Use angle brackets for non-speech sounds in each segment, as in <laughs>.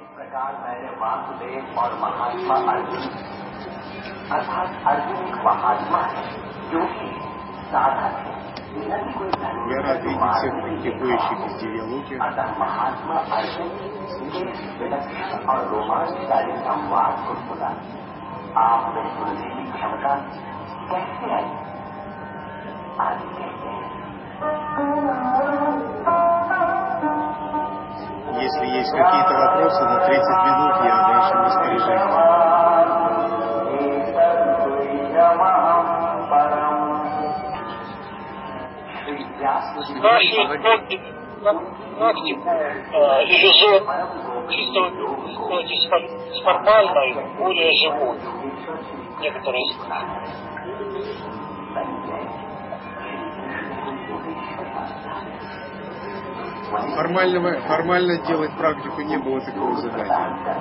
प्रकार मैंने वासुदेव और महात्मा अर्जुन अर्थात अर्जुन एक महात्मा है जो कि साधक है Я рад видеть всех практикующих из диалоги. अतः महात्मा अर्जुन के विलक्षण और रोमांचकारी संवाद को सुना आपने सुनने की क्षमता कैसे आई आदि कहते हैं Есть какие-то вопросы на 30 минут, я в вашем распоряжении. Э, иллюзор, чисто из формальной, более живой. Некоторые Формального, формально делать практику не было такого задания.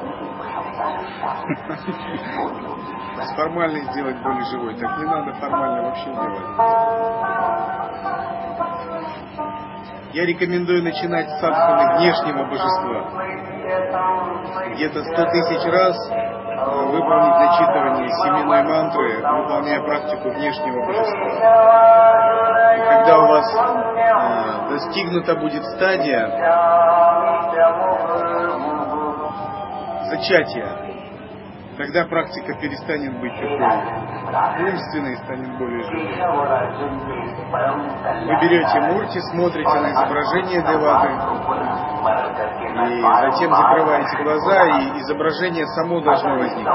<laughs> С формальной сделать более живой. Так не надо формально вообще делать. Я рекомендую начинать с собственно внешнего божества. Где-то сто тысяч раз выполнить зачитывание семенной мантры, выполняя практику внешнего божества. Когда у вас э, достигнута будет стадия зачатия, тогда практика перестанет быть такой умственной станет более живой. Вы берете мурти, смотрите на изображение деваты, и затем закрываете глаза, и изображение само должно возникнуть.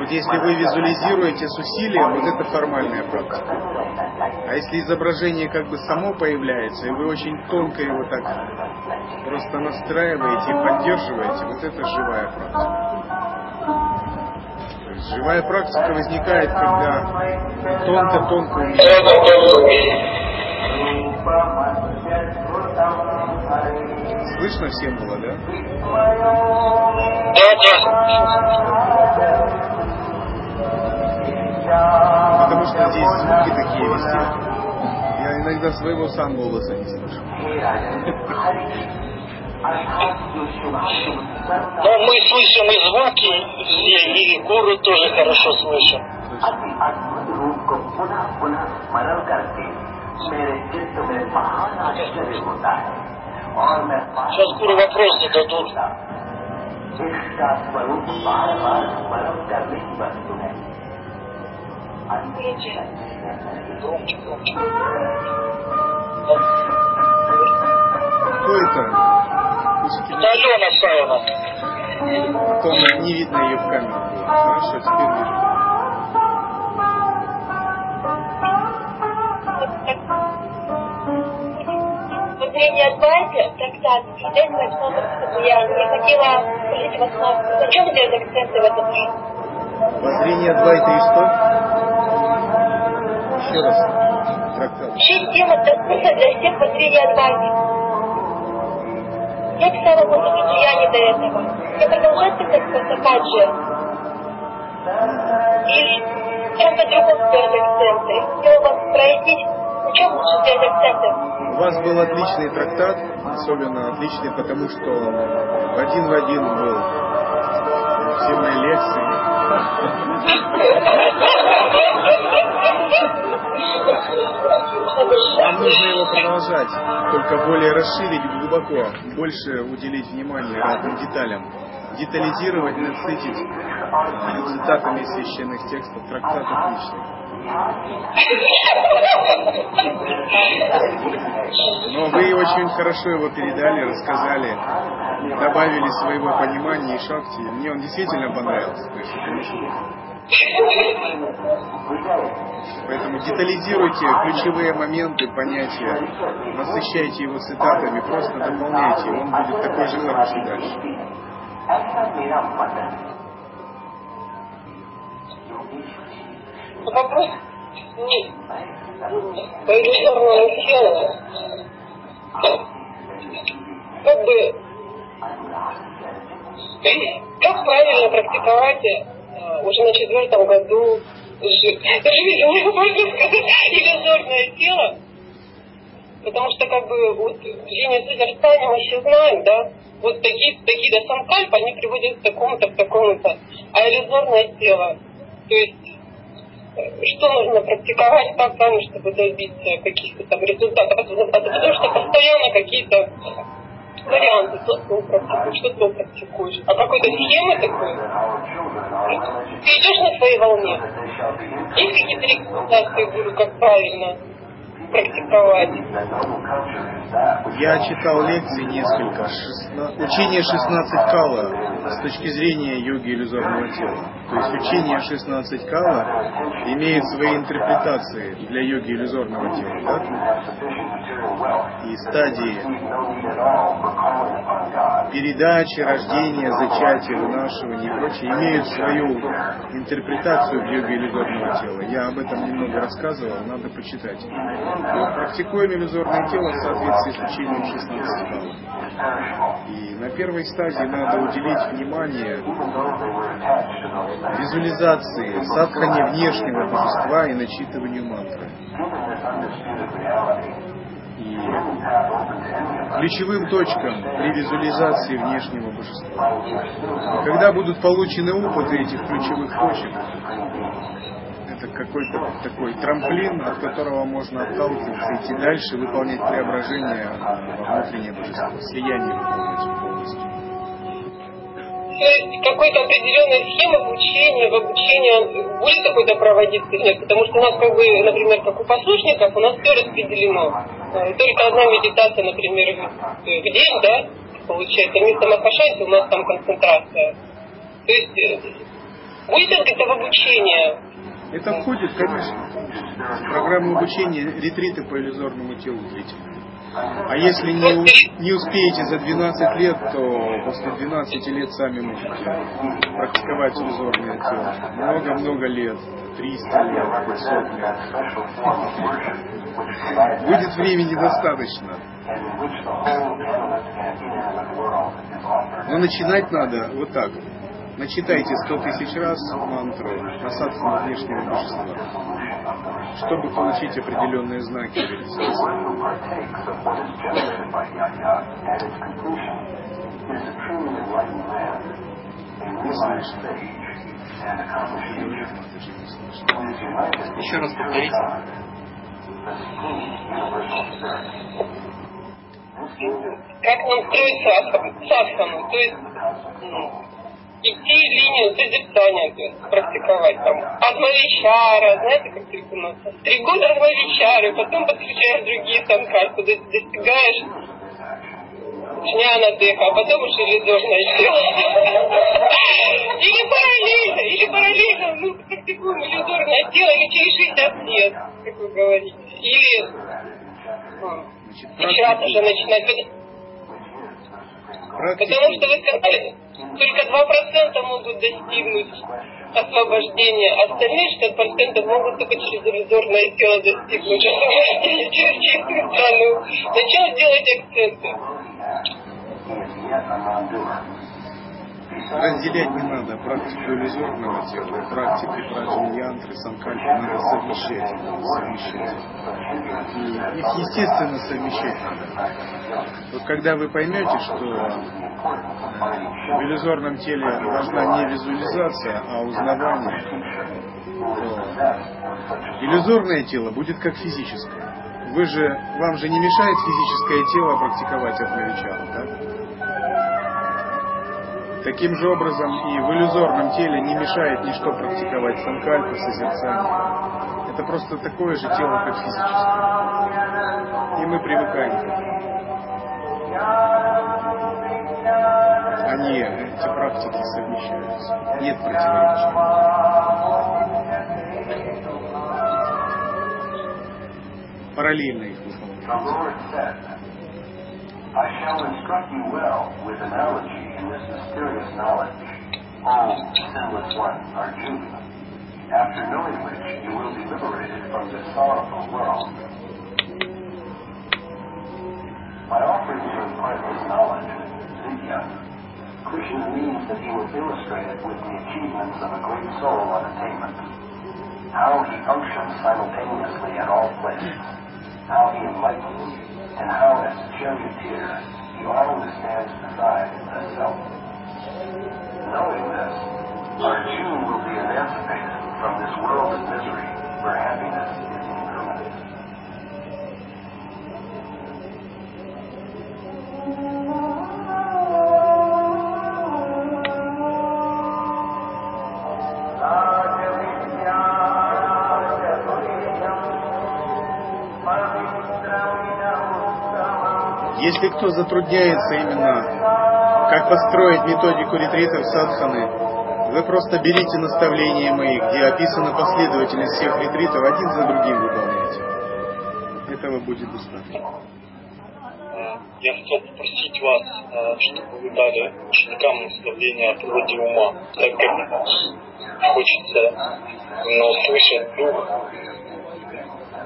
Вот если вы визуализируете с усилием, вот это формальная практика. А если изображение как бы само появляется, и вы очень тонко его так просто настраиваете и поддерживаете, вот это живая практика. То есть живая практика возникает, когда тонко-тонко умеете. Слышно всем было, да? Потому что здесь звуки такие везде. Я иногда своего сам голоса не слышу. Но мы слышим и звуки, и, и гуру тоже хорошо слышим. अति अद्भुत रूप को पुनः पुनः स्मरण करके मेरे चित्त में महान आश्चर्य होता है और मैं Сейчас гуру вопрос зададут. इसका स्वरूप बार बार स्मरण करने की वस्तु है Громче, громче. Кто это? Это Алена Саева. Потом не видно ее в камеру было. Хорошо, теперь вижу. Внутренняя Адвайта, трактат, чудесное основа состояния. Я хотела спросить вас, на чем делать акценты в этом? Воззрение Двайта и что? Еще раз. Трактат. Вообще тема доступна для всех воззрения Адвайты. Я писала много Джияни до этого. Я поступать же. Или в чем-то другом сделать акценты. Хотела вас спросить, на чем лучше сделать акценты? У вас был отличный трактат, особенно отличный, потому что один в один был все мои лекции. Нам нужно его продолжать, только более расширить глубоко, больше уделить внимание разным деталям, детализировать, насытить из священных текстов. Трактат отличный. Но вы очень хорошо его передали, рассказали, добавили своего понимания и шахти. Мне он действительно понравился. То есть шутка. Поэтому детализируйте ключевые моменты, понятия, насыщайте его цитатами, просто дополняйте, он будет такой же хороший дальше. Вопрос не по иллюзорному телу. Как бы как правильно практиковать э, уже на четвертом году жи- Даже не знаю, можно иллюзорное тело, Потому что как бы вот линию созерцания мы все знаем, да, вот такие, такие до санкальп, они приводят к такому-то, к такому-то. А иллюзорное тело, то есть что нужно практиковать как там, чтобы добиться каких-то там результатов. <laughs> Потому что постоянно какие-то варианты, то ты практикуешь, что ты практикуешь. А какой-то схемы такой, ты идешь на своей волне. Есть какие-то рекомендации, как правильно практиковать? Я читал лекции несколько. Шестна... Учение 16 кала с точки зрения йоги иллюзорного тела. То есть учение 16 кала имеет свои интерпретации для йоги иллюзорного тела. Да? И стадии передачи, рождения, зачатия, вынашивания и прочее имеют свою интерпретацию в йоге иллюзорного тела. Я об этом немного рассказывал, надо почитать. Вот, практикуем иллюзорное тело в соответствии с учением 16 баллов. И на первой стадии надо уделить внимание визуализации, садхане внешнего божества и начитыванию мантры. И ключевым точкам при визуализации внешнего божества. Когда будут получены опыты этих ключевых точек, это какой-то такой трамплин, от которого можно отталкиваться, идти дальше, выполнять преображение во внутреннее божество, слияние выполнять полностью. То есть какой-то определенной схемы обучения, в обучении будет какой-то проводиться или нет? Потому что у нас, как бы, например, как у послушников, у нас все распределено. Э, только одна медитация, например, в день, да, получается, вместо Махашанти у нас там концентрация. То есть э, будет это в обучение? Это входит, конечно, в программу обучения ретриты по иллюзорному телу длительные. А если не, не успеете за 12 лет, то после 12 лет сами можете практиковать иллюзорное тело. Много-много лет, 300 лет, 500 лет. Будет времени достаточно. Но начинать надо вот так. Начитайте сто тысяч раз мантру на внешнего божества, чтобы получить определенные знаки. Еще раз повторите. Как нам строить садхану? То есть идти линию созерцания, то есть практиковать там Адмавичара, знаете, как у нас? Три года Адмавичары, потом подключаешь другие санкарты, достигаешь дня дыха, а потом уже иллюзорное тело. Или параллельно, или параллельно, ну, практикуем иллюзорное тело или через 60 лет, как вы говорите. Или сейчас уже начинать. Потому что вы сказали, только 2% могут достигнуть освобождения, остальные 60% могут только через иллюзорное тело достигнуть освобождения через чистую страну. На чем сделать акценты? Разделять не надо практику иллюзорного тела, практики праджни янтры, санкальпы надо совмещать. совмещать. И их естественно совмещать надо. Вот когда вы поймете, что в иллюзорном теле важна не визуализация, а узнавание, то иллюзорное тело будет как физическое. Вы же, вам же не мешает физическое тело практиковать от новичка, да? Таким же образом и в иллюзорном теле не мешает ничто практиковать санкальпы, созерцание. Это просто такое же тело, как физическое. И мы привыкаем к этому. Они, эти практики совмещаются. Нет противоречия. Параллельно их выполняют. Mysterious knowledge, O sinless one, Arjuna, after knowing which you will be liberated from this sorrowful world. By offering to impart this knowledge, Vidya, Krishna means that he will illustrate it with the achievements of a great soul on attainment. How he functions simultaneously at all places. How he enlightens and how as a charioteer he always stands beside the self. Knowing this, Arjuna will be emancipated from this world of misery where happiness is impermanent. Если кто затрудняется именно, как построить методику ретритов садханы, вы просто берите наставления мои, где описана последовательность всех ретритов, один за другим выполняйте. Этого будет достаточно. Я хотел попросить вас, э, чтобы вы дали ученикам наставление о природе ума, так как хочется именно услышать дух,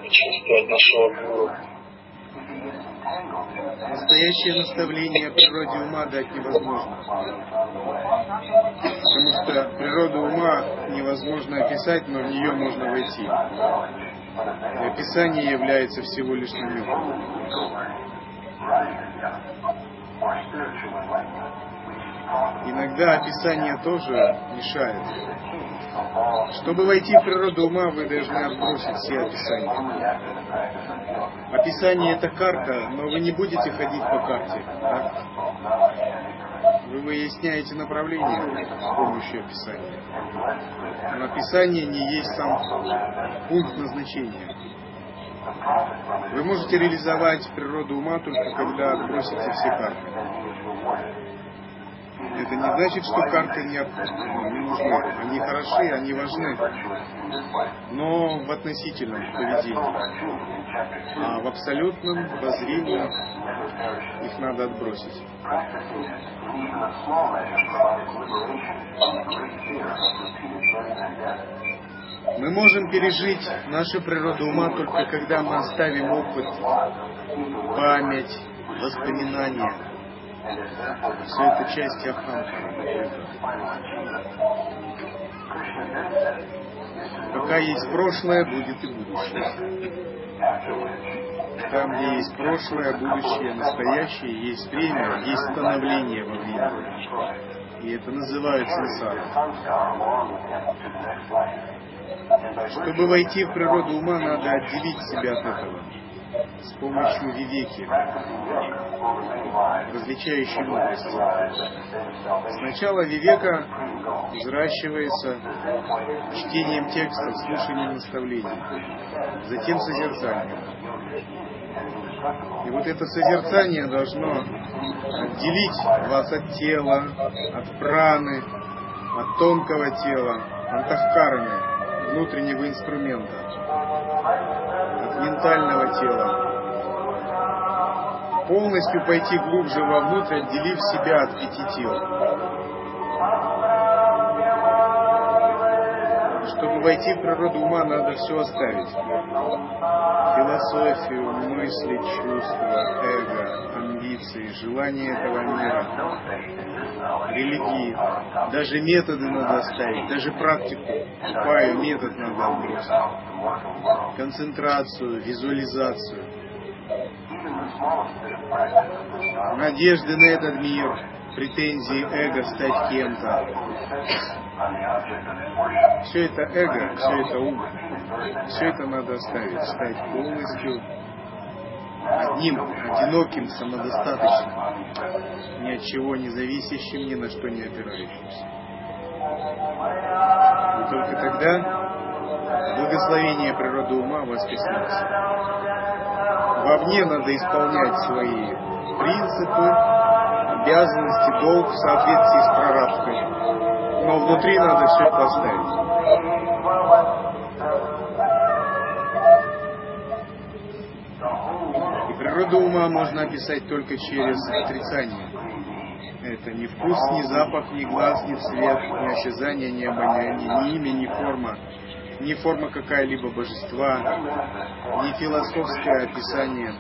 чувствовать нашего. Настоящее наставление о природе ума дать невозможно. Потому что природу ума невозможно описать, но в нее можно войти. И описание является всего лишь намеком. Иногда описание тоже мешает. Чтобы войти в природу ума, вы должны отбросить все описания. Описание это карта, но вы не будете ходить по карте. Да? Вы выясняете направление с помощью описания. Но описание не есть сам пункт назначения. Вы можете реализовать природу ума только когда отбросите все карты. Это не значит, что карты не, не нужны. Они хороши, они важны. Но в относительном поведении. А в абсолютном, воззрении их надо отбросить. Мы можем пережить нашу природу ума только когда мы оставим опыт, память, воспоминания. Все это часть Ахамхара. Пока есть прошлое, будет и будущее. Там, где есть прошлое, будущее, настоящее, есть время, есть становление во времени. И это называется сансара. Чтобы войти в природу ума, надо отделить себя от этого с помощью вивеки, различающей мудрости. Сначала вивека взращивается чтением текстов, слушанием наставлений, затем созерцанием. И вот это созерцание должно отделить вас от тела, от праны, от тонкого тела, антахкарами, внутреннего инструмента, ментального тела. Полностью пойти глубже вовнутрь, отделив себя от пяти тел. Чтобы войти в природу ума, надо все оставить. Философию, мысли, чувства, эго, амбиции, желания этого мира, религии. Даже методы надо оставить, даже практику. Тупаю метод надо отбросить. Концентрацию, визуализацию. Надежды на этот мир, претензии эго стать кем-то. Все это эго, все это ум. Все это надо оставить, стать полностью одним, одиноким, самодостаточным, ни от чего не зависящим, ни на что не опирающимся. И только тогда благословение природы ума вас. Вовне надо исполнять свои принципы, обязанности, долг в соответствии с прарабдхой. Но внутри надо все поставить. Природу ума можно описать только через отрицание. Это ни вкус, ни запах, ни глаз, ни цвет, ни осязание, ни обоняние, ни имя, ни форма, ни форма какая-либо божества, ни философское описание,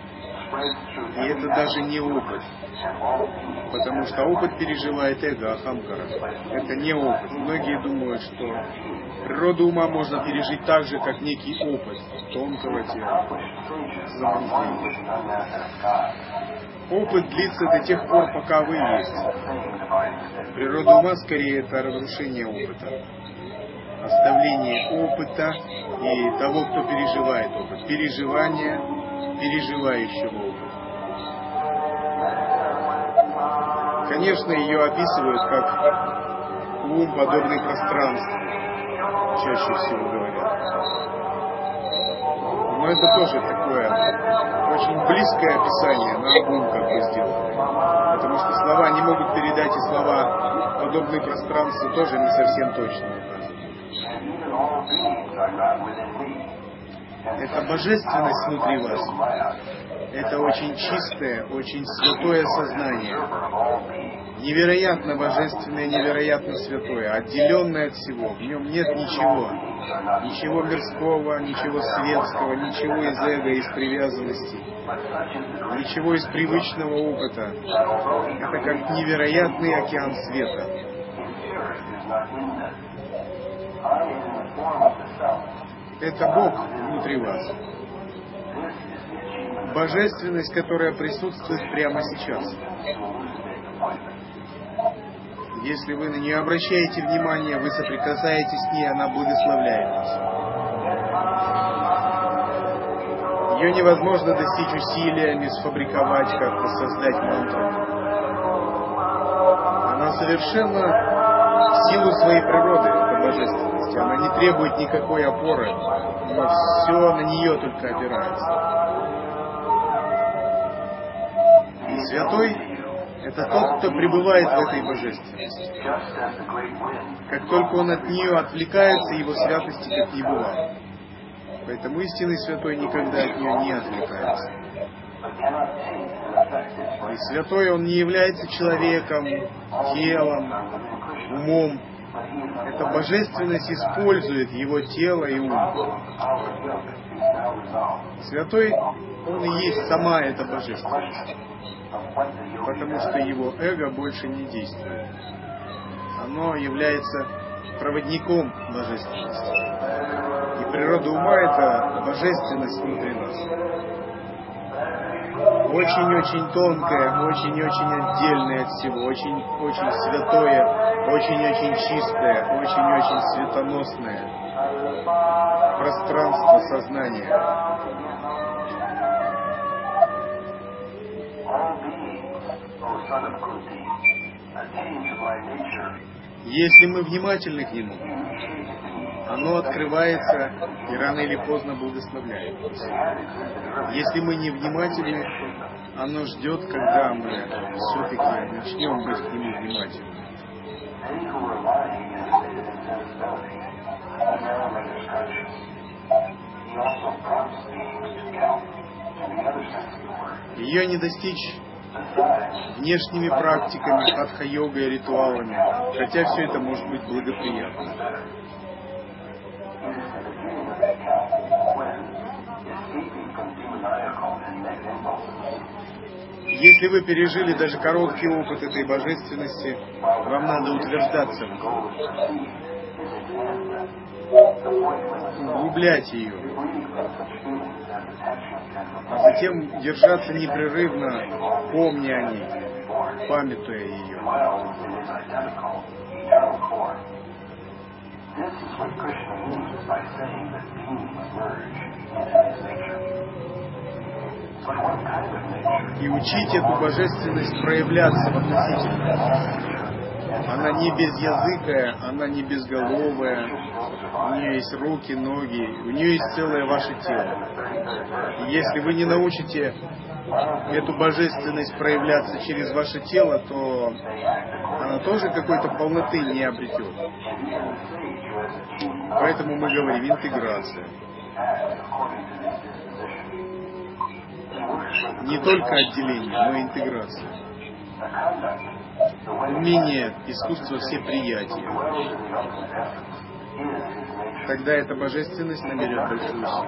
И это даже не опыт. Потому что опыт переживает эго Ахамкара. Это не опыт. Многие думают, что природу ума можно пережить так же, как некий опыт тонкого тела, Опыт длится до тех пор, пока вы есть. Природа ума скорее это разрушение опыта. Оставление опыта и того, кто переживает опыт. Переживание переживающего опыт. Конечно, ее описывают как ум, подобный пространству, чаще всего говорят. Но это тоже такое очень близкое описание, на ум как бы сделано. Потому что слова не могут передать, и слова, подобные пространству, тоже не совсем точно Это божественность внутри вас. Это очень чистое, очень святое сознание. Невероятно божественное, невероятно святое, отделенное от всего. В нем нет ничего. Ничего мирского, ничего светского, ничего из эго, из привязанности, ничего из привычного опыта. Это как невероятный океан света. Это Бог внутри вас божественность, которая присутствует прямо сейчас. Если вы на нее обращаете внимание, вы соприкасаетесь с ней, она благословляет вас. Ее невозможно достичь усилиями, сфабриковать, как-то создать мантру. Она совершенно в силу своей природы, эта божественность. Она не требует никакой опоры, но все на нее только опирается. Святой – это тот, кто пребывает в этой божественности. Как только он от нее отвлекается, его святости как не бывало. Поэтому истинный святой никогда от нее не отвлекается. И святой он не является человеком, телом, умом. Эта божественность использует его тело и ум. Святой, он и есть сама эта божественность потому что его эго больше не действует. Оно является проводником божественности. И природа ума – это божественность внутри нас. Очень-очень тонкое, очень-очень отдельное от всего, очень-очень святое, очень-очень чистое, очень-очень светоносное пространство сознания. Если мы внимательны к нему, оно открывается и рано или поздно благословляет Если мы не внимательны, оно ждет, когда мы все-таки начнем быть к нему внимательны. Ее не достичь внешними практиками, хатха-йогой ритуалами, хотя все это может быть благоприятно. Если вы пережили даже короткий опыт этой божественности, вам надо утверждаться углублять ее, а затем держаться непрерывно, помня о ней, памятуя ее. И учить эту божественность проявляться в относительности. Она не безязыкая, она не безголовая, у нее есть руки, ноги, у нее есть целое ваше тело. И если вы не научите эту божественность проявляться через ваше тело, то она тоже какой-то полноты не обретет. Поэтому мы говорим интеграция. Не только отделение, но и интеграция умение, искусство всеприятия. Тогда эта божественность наберет большую силу.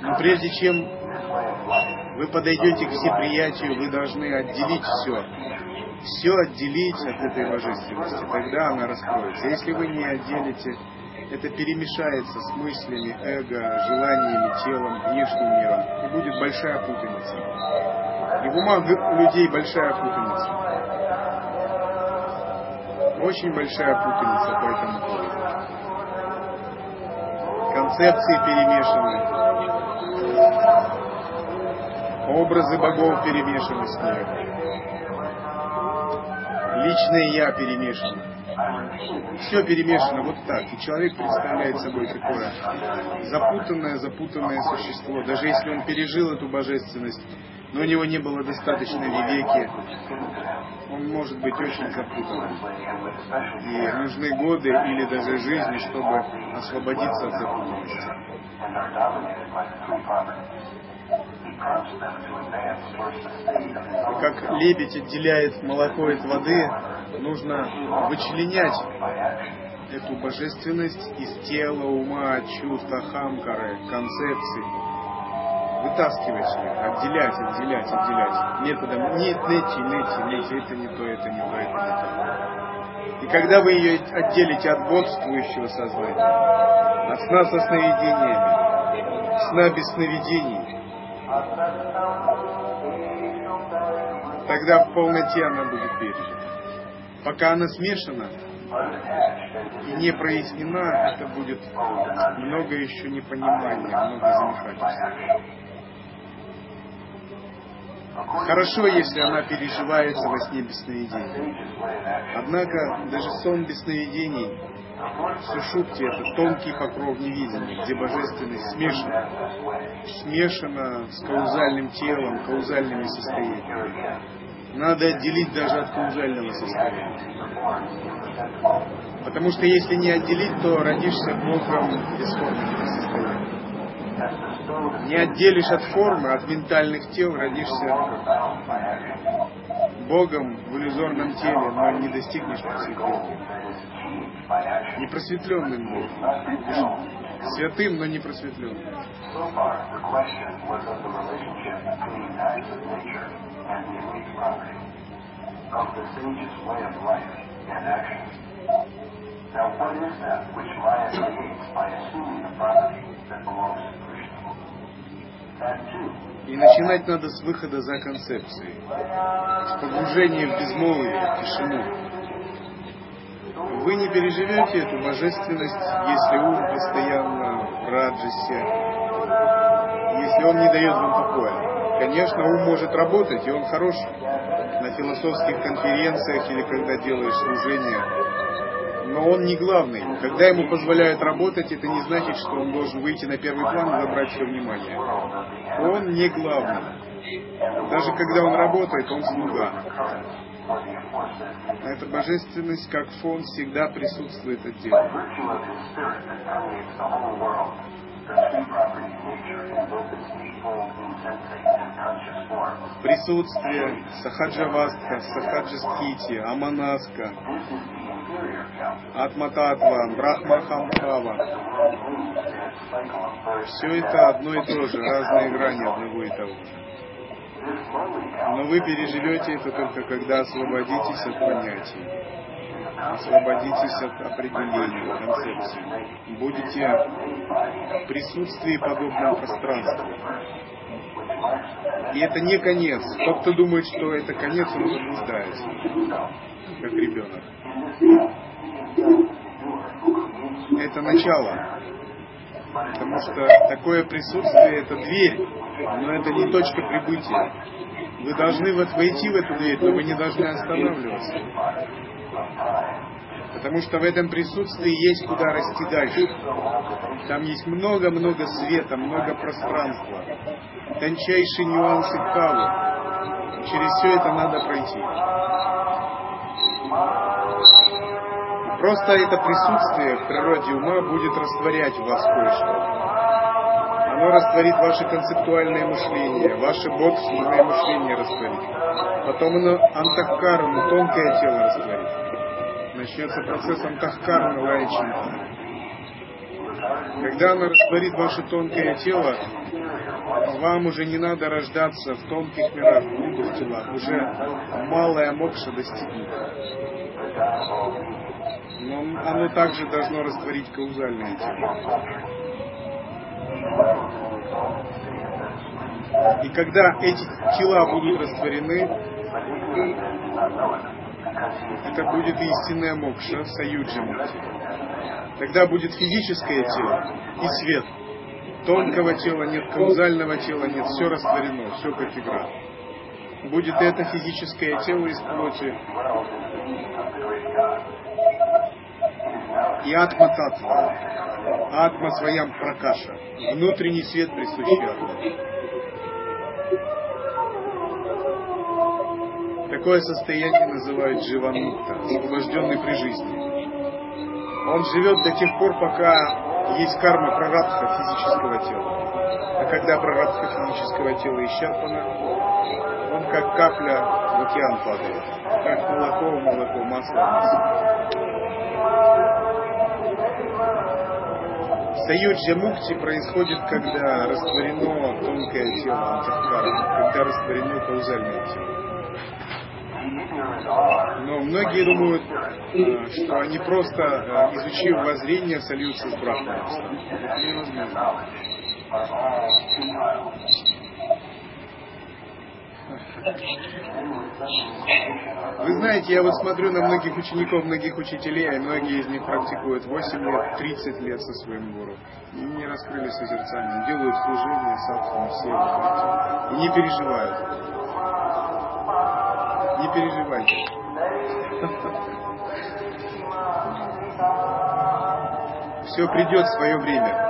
Но прежде чем вы подойдете к всеприятию, вы должны отделить все. Все отделить от этой божественности, тогда она раскроется. Если вы не отделите, это перемешается с мыслями, эго, желаниями, телом, внешним миром, и будет большая путаница. И в умах людей большая путаница. Очень большая путаница по этому поводу. Концепции перемешаны. Образы богов перемешаны с ней. Личное я перемешано. Все перемешано вот так. И человек представляет собой такое запутанное, запутанное существо. Даже если он пережил эту божественность, но у него не было достаточной вивеки, он может быть очень запутанным. И нужны годы или даже жизни, чтобы освободиться от запутанности. Как лебедь отделяет молоко от воды, нужно вычленять эту божественность из тела, ума, чувств, ахамкары, концепций. Вытаскивать ее, отделять, отделять, отделять. Методом нет, нети, нети, нети, это не то, это не то, это не то. И когда вы ее отделите от бодствующего сознания, от сна со сновидениями, сна без сновидений, тогда в полноте она будет пережита. Пока она смешана и не прояснена, это будет много еще непонимания, много замешательства. Хорошо, если она переживается во сне без сновидений. Однако даже сон без сновидений Сушупти – это тонкий покров невидимый, где божественность смешана, смешана с каузальным телом, каузальными состояниями. Надо отделить даже от каузального состояния. Потому что если не отделить, то родишься Богом бесформенного состояния. Не отделишь от формы, от ментальных тел, родишься Богом в иллюзорном теле, но не достигнешь просветления. Непросветленным Богом. Святым, но не просветленным. И начинать надо с выхода за концепцией, с погружения в безмолвие, в тишину. Вы не переживете эту божественность, если ум постоянно в раджесе, если он не дает вам покоя. Конечно, ум может работать, и он хорош на философских конференциях или когда делаешь служение но он не главный. Когда ему позволяют работать, это не значит, что он должен выйти на первый план и забрать все внимание. Он не главный. Даже когда он работает, он слуга. А эта божественность, как фон, всегда присутствует отдельно. Присутствие Сахаджавастха, Сахаджастхити, Аманаска, Атмататва, Брахмахамхава. Все это одно и то же, разные грани одного и того же. Но вы переживете это только когда освободитесь от понятий, освободитесь от определений, концепций. Будете в присутствии подобного пространства. И это не конец. Тот, кто думает, что это конец, он заблуждается, как ребенок. Это начало. Потому что такое присутствие – это дверь, но это не точка прибытия. Вы должны вот войти в эту дверь, но вы не должны останавливаться. Потому что в этом присутствии есть куда расти дальше. Там есть много-много света, много пространства, тончайшие нюансы кавы. Через все это надо пройти. Просто это присутствие в природе ума будет растворять в вас кое-что. Оно растворит ваше концептуальное мышление, ваше бодственное мышление растворит. Потом оно антахкарну, тонкое тело растворит. Начнется процесс антахкарны лаичинта. Когда оно растворит ваше тонкое тело, вам уже не надо рождаться в тонких мирах, в телах. Уже малая мокша достигнет. Но оно также должно растворить каузальное тело. И когда эти тела будут растворены, это будет истинная мокша, саюджи мукти. Тогда будет физическое тело и свет. Тонкого тела нет, каузального тела нет, все растворено, все как игра. Будет это физическое тело из плоти и атма татва, атма своям пракаша, внутренний свет присущий атма. Такое состояние называют дживанутта, освобожденный при жизни. Он живет до тех пор, пока есть карма прарабха физического тела. А когда прарабха физического тела исчерпана, он как капля в океан падает, как молоко в молоко, масло в масло. Саюджа мукти происходит, когда растворено тонкое тело антахкара, когда растворено каузальное тело. Но многие думают, э, что они просто, э, изучив воззрение, сольются с брахманом. Это невозможно. Вы знаете, я вот смотрю на многих учеников, многих учителей, и многие из них практикуют 8 лет, 30 лет со своим гуру. И не раскрыли созерцание, делают служение, садхану, все и не переживают. Не переживайте. Все придет в свое время.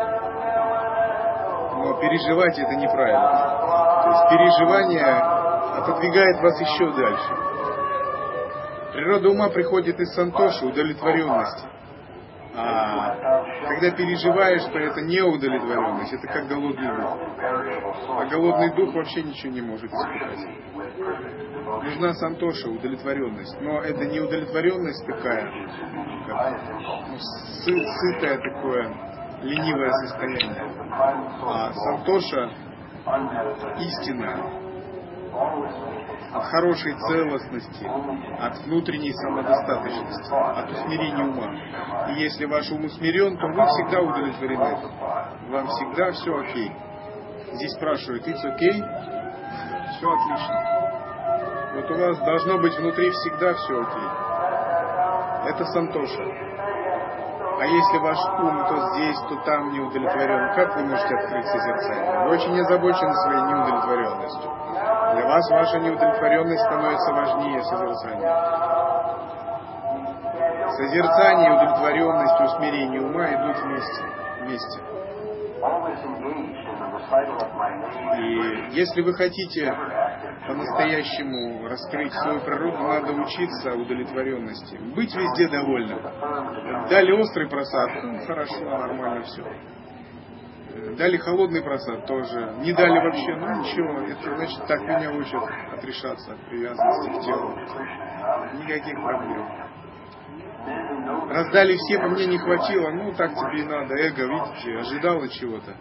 Но переживать это неправильно. То есть переживание отодвигает вас еще дальше. Природа ума приходит из сантоши, удовлетворенности. А когда переживаешь, то это не удовлетворенность, это как голодный дух. А голодный дух вообще ничего не может испытать. Нужна сантоша, удовлетворенность. Но это не удовлетворенность такая, как ну, сы, сытое такое, ленивое состояние. А сантоша истинная, от хорошей целостности, от внутренней самодостаточности, от усмирения ума. И если ваш ум усмирен, то вы всегда удовлетворены. Вам всегда все окей. Здесь спрашивают, it's окей? Все отлично. Вот у вас должно быть внутри всегда все окей. Это сантоша. А если ваш ум то здесь, то там не удовлетворен, как вы можете открыть созерцание? Вы очень озабочены своей неудовлетворенностью. Вас ваша неудовлетворенность становится важнее созерцания. Созерцание, удовлетворенность, усмирение ума идут вместе. вместе. И если вы хотите по-настоящему раскрыть свою природу, надо учиться удовлетворенности. Быть везде довольным. Дали острый просад, ну, хорошо, нормально все. Дали холодный просад тоже. Не дали вообще, ну ничего, это значит так меня учат отрешаться от привязанности к телу. Никаких проблем. Раздали все, по мне не хватило, ну так тебе и надо. Эго, видите, ожидало чего-то.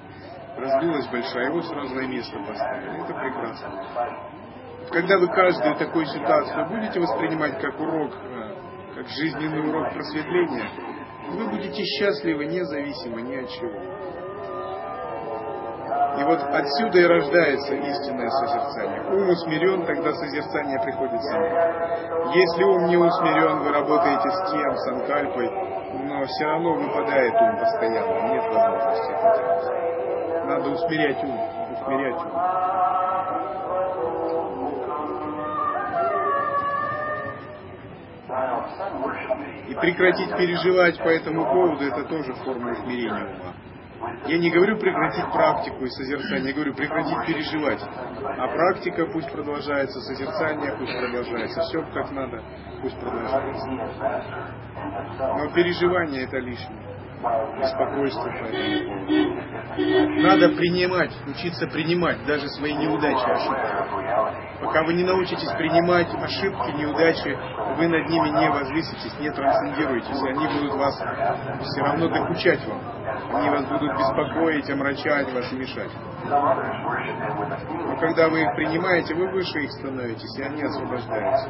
Раздулась большая, его сразу на место поставили. Это прекрасно. Когда вы каждую такую ситуацию будете воспринимать как урок, э, как жизненный урок просветления, вы будете счастливы независимо ни от чего. И вот отсюда и рождается истинное созерцание. Ум усмирен, тогда созерцание приходит само. Если ум не усмирен, вы работаете с тем, с анкальпой, но все равно выпадает ум постоянно, нет возможности это делать. Надо усмирять ум, усмирять ум. И прекратить переживать по этому поводу, это тоже форма усмирения ума. Я не говорю прекратить практику и созерцание, я говорю прекратить переживать. А практика пусть продолжается, созерцание пусть продолжается, все как надо, пусть продолжается. Но переживание это лишнее. Беспокойство по этому. Надо принимать, учиться принимать даже свои неудачи, ошибки. Пока вы не научитесь принимать ошибки, неудачи, вы над ними не возвыситесь, не трансцендируетесь, они будут вас все равно докучать вам. Они вас будут беспокоить, омрачать вас и мешать. Но когда вы их принимаете, вы выше их становитесь, и они освобождаются.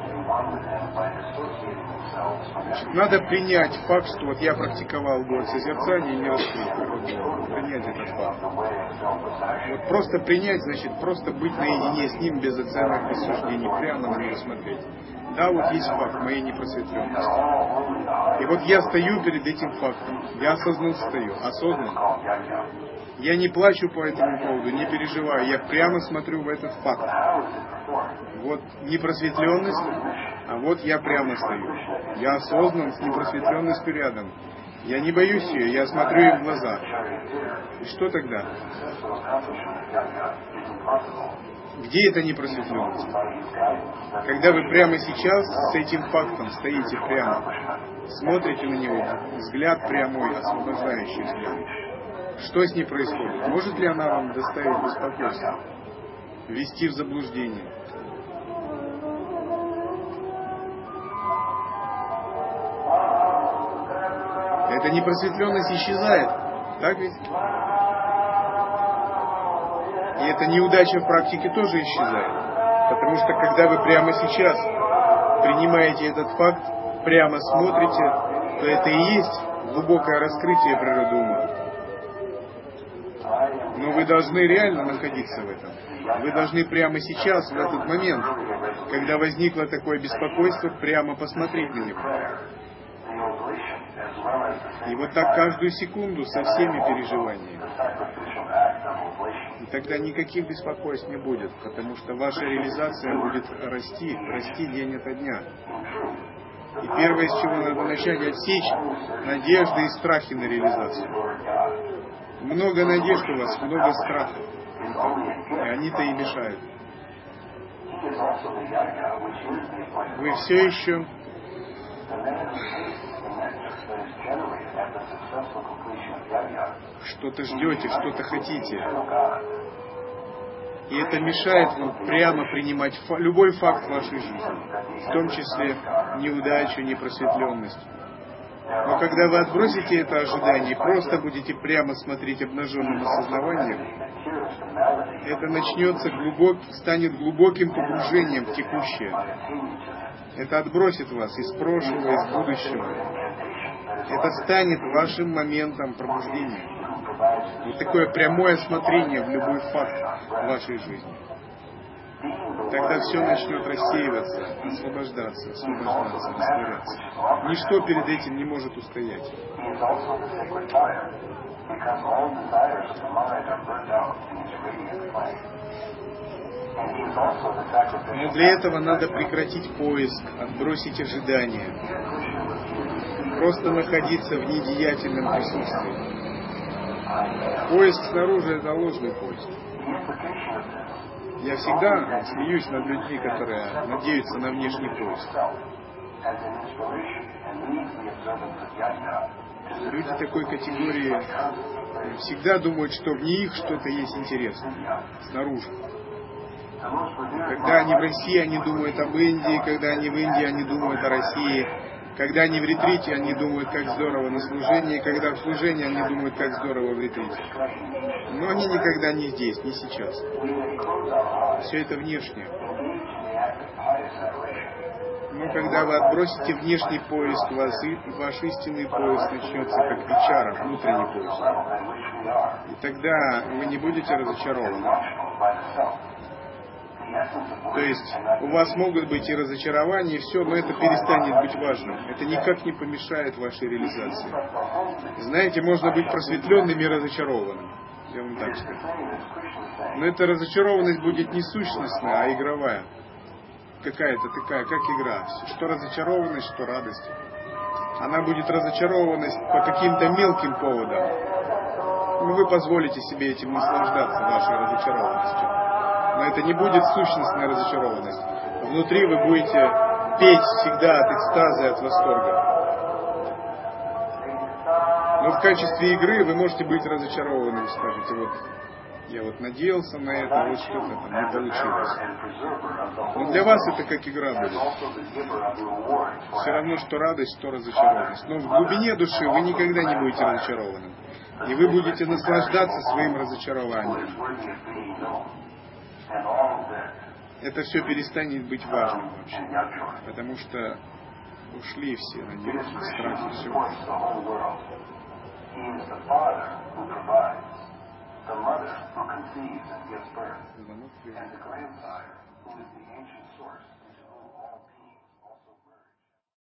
Значит, надо принять факт, что вот я практиковал год созерцания и не раскрыл Принять этот факт. Вот просто принять, значит, просто быть наедине с ним без оценок, без суждений, прямо на него смотреть. Да, вот есть факт моей непросветленности. И вот я стою перед этим фактом. Я осознанно стою. Осознанно. Я не плачу по этому поводу, не переживаю. Я прямо смотрю в этот факт. Вот непросветленность, а вот я прямо стою. Я осознан с непросветленностью рядом. Я не боюсь ее, я смотрю ей в глаза. И что тогда? Где эта непросветленность? Когда вы прямо сейчас с этим фактом стоите прямо, смотрите на него, взгляд прямой, освобождающий взгляд. Что с ней происходит? Может ли она вам доставить беспокойство? Ввести в заблуждение? Эта непросветленность исчезает. Так ведь? И эта неудача в практике тоже исчезает. Потому что когда вы прямо сейчас принимаете этот факт, прямо смотрите, то это и есть глубокое раскрытие природы ума. Вы должны реально находиться в этом. Вы должны прямо сейчас, в этот момент, когда возникло такое беспокойство, прямо посмотреть на него. И вот так каждую секунду со всеми переживаниями. И тогда никаких беспокойств не будет, потому что ваша реализация будет расти, расти день ото дня. И первое, с чего надо начать, отсечь надежды и страхи на реализацию. Много надежд у вас, много страхов. И они-то и мешают. Вы все еще что-то ждете, что-то хотите. И это мешает вам прямо принимать любой факт вашей жизни, в том числе неудачу, непросветленность. Но когда вы отбросите это ожидание и просто будете прямо смотреть обнаженным осознаванием, это начнется глубок, станет глубоким погружением в текущее. Это отбросит вас из прошлого, из будущего. Это станет вашим моментом пробуждения. Вот такое прямое смотрение в любой факт вашей жизни. Тогда все начнет рассеиваться, освобождаться, освобождаться, растворяться. Ничто перед этим не может устоять. Но для этого надо прекратить поиск, отбросить ожидания. Просто находиться в недеятельном присутствии. Поиск снаружи – это ложный поиск. Я всегда смеюсь над людьми, которые надеются на внешний поиск. Люди такой категории всегда думают, что в них что-то есть интересное снаружи. Когда они в России, они думают об Индии, когда они в Индии, они думают о России. Когда они в ретрите, они думают, как здорово на служении, когда в служении, они думают, как здорово в ретрите. Но они никогда не здесь, не сейчас. Все это внешнее. Но когда вы отбросите внешний поиск, ваш истинный поиск начнется как вечера, внутренний поиск. И тогда вы не будете разочарованы. То есть у вас могут быть и разочарования, и все, но это перестанет быть важным. Это никак не помешает вашей реализации. Знаете, можно быть просветленным и разочарованным. Я вам так скажу. Но эта разочарованность будет не сущностная, а игровая. Какая-то такая, как игра. Что разочарованность, что радость. Она будет разочарованность по каким-то мелким поводам. Но вы позволите себе этим наслаждаться, вашей разочарованностью но это не будет сущностная разочарованность. Внутри вы будете петь всегда от экстаза и от восторга. Но в качестве игры вы можете быть разочарованы, вы скажете, вот я вот надеялся на это, вот что-то там не получилось. Но для вас это как игра будет. Все равно, что радость, что разочарованность. Но в глубине души вы никогда не будете разочарованы. И вы будете наслаждаться своим разочарованием. Это все перестанет быть важным вообще. Потому что ушли все надежды, страхи, все. Звонок